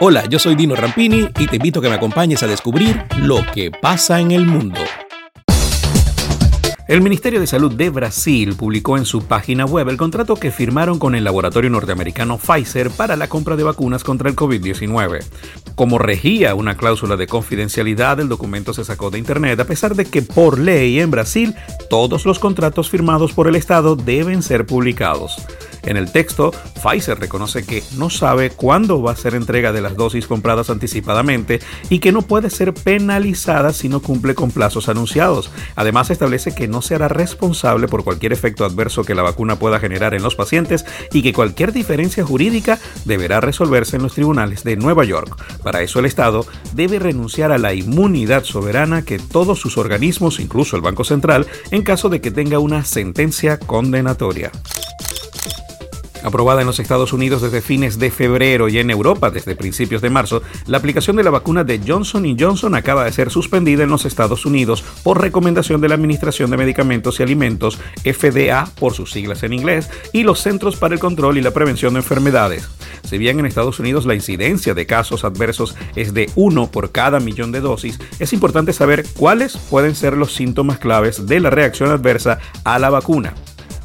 Hola, yo soy Dino Rampini y te invito a que me acompañes a descubrir lo que pasa en el mundo. El Ministerio de Salud de Brasil publicó en su página web el contrato que firmaron con el laboratorio norteamericano Pfizer para la compra de vacunas contra el COVID-19. Como regía una cláusula de confidencialidad, el documento se sacó de Internet a pesar de que por ley en Brasil todos los contratos firmados por el Estado deben ser publicados. En el texto, Pfizer reconoce que no sabe cuándo va a ser entrega de las dosis compradas anticipadamente y que no puede ser penalizada si no cumple con plazos anunciados. Además, establece que no se hará responsable por cualquier efecto adverso que la vacuna pueda generar en los pacientes y que cualquier diferencia jurídica deberá resolverse en los tribunales de Nueva York. Para eso el Estado debe renunciar a la inmunidad soberana que todos sus organismos, incluso el Banco Central, en caso de que tenga una sentencia condenatoria aprobada en los Estados Unidos desde fines de febrero y en Europa desde principios de marzo, la aplicación de la vacuna de Johnson Johnson acaba de ser suspendida en los Estados Unidos por recomendación de la Administración de Medicamentos y Alimentos, FDA por sus siglas en inglés, y los Centros para el Control y la Prevención de Enfermedades. Si bien en Estados Unidos la incidencia de casos adversos es de uno por cada millón de dosis, es importante saber cuáles pueden ser los síntomas claves de la reacción adversa a la vacuna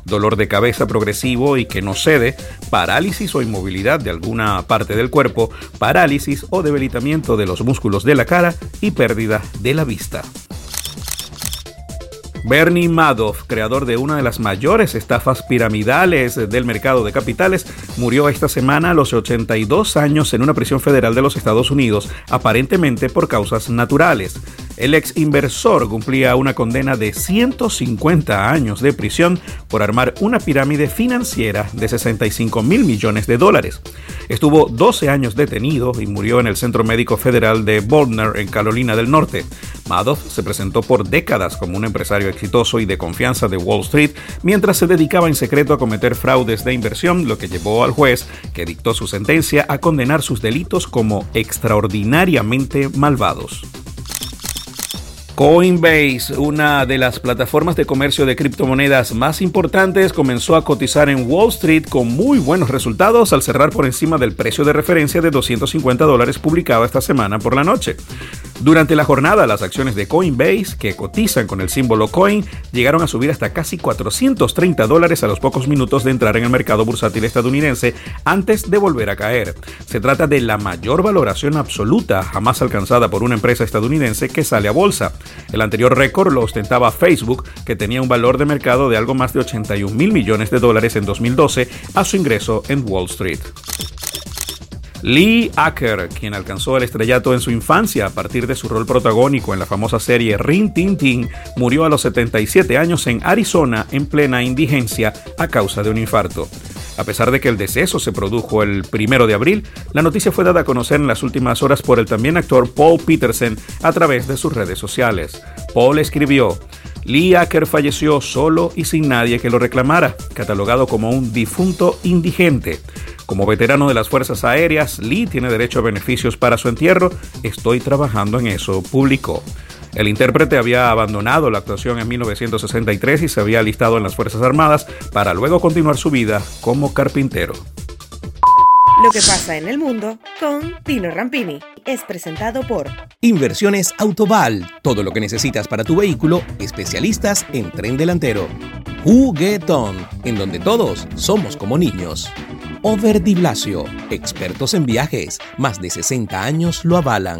dolor de cabeza progresivo y que no cede, parálisis o inmovilidad de alguna parte del cuerpo, parálisis o debilitamiento de los músculos de la cara y pérdida de la vista. Bernie Madoff, creador de una de las mayores estafas piramidales del mercado de capitales, murió esta semana a los 82 años en una prisión federal de los Estados Unidos, aparentemente por causas naturales. El ex inversor cumplía una condena de 150 años de prisión por armar una pirámide financiera de 65 mil millones de dólares. Estuvo 12 años detenido y murió en el Centro Médico Federal de Boulder, en Carolina del Norte. Madoff se presentó por décadas como un empresario exitoso y de confianza de Wall Street, mientras se dedicaba en secreto a cometer fraudes de inversión, lo que llevó al juez, que dictó su sentencia, a condenar sus delitos como extraordinariamente malvados. Coinbase, una de las plataformas de comercio de criptomonedas más importantes, comenzó a cotizar en Wall Street con muy buenos resultados al cerrar por encima del precio de referencia de 250 dólares publicado esta semana por la noche. Durante la jornada, las acciones de Coinbase, que cotizan con el símbolo Coin, llegaron a subir hasta casi 430 dólares a los pocos minutos de entrar en el mercado bursátil estadounidense antes de volver a caer. Se trata de la mayor valoración absoluta jamás alcanzada por una empresa estadounidense que sale a bolsa. El anterior récord lo ostentaba Facebook, que tenía un valor de mercado de algo más de 81 mil millones de dólares en 2012 a su ingreso en Wall Street. Lee Acker, quien alcanzó el estrellato en su infancia a partir de su rol protagónico en la famosa serie Rin Tin Tin, murió a los 77 años en Arizona en plena indigencia a causa de un infarto. A pesar de que el deceso se produjo el primero de abril, la noticia fue dada a conocer en las últimas horas por el también actor Paul Peterson a través de sus redes sociales. Paul escribió, Lee Acker falleció solo y sin nadie que lo reclamara, catalogado como un difunto indigente. Como veterano de las Fuerzas Aéreas, Lee tiene derecho a beneficios para su entierro. Estoy trabajando en eso, publicó. El intérprete había abandonado la actuación en 1963 y se había alistado en las Fuerzas Armadas para luego continuar su vida como carpintero. Lo que pasa en el mundo con Dino Rampini es presentado por Inversiones Autoval, todo lo que necesitas para tu vehículo, especialistas en tren delantero. Juguetón, en donde todos somos como niños. Over Di Blasio, expertos en viajes, más de 60 años lo avalan.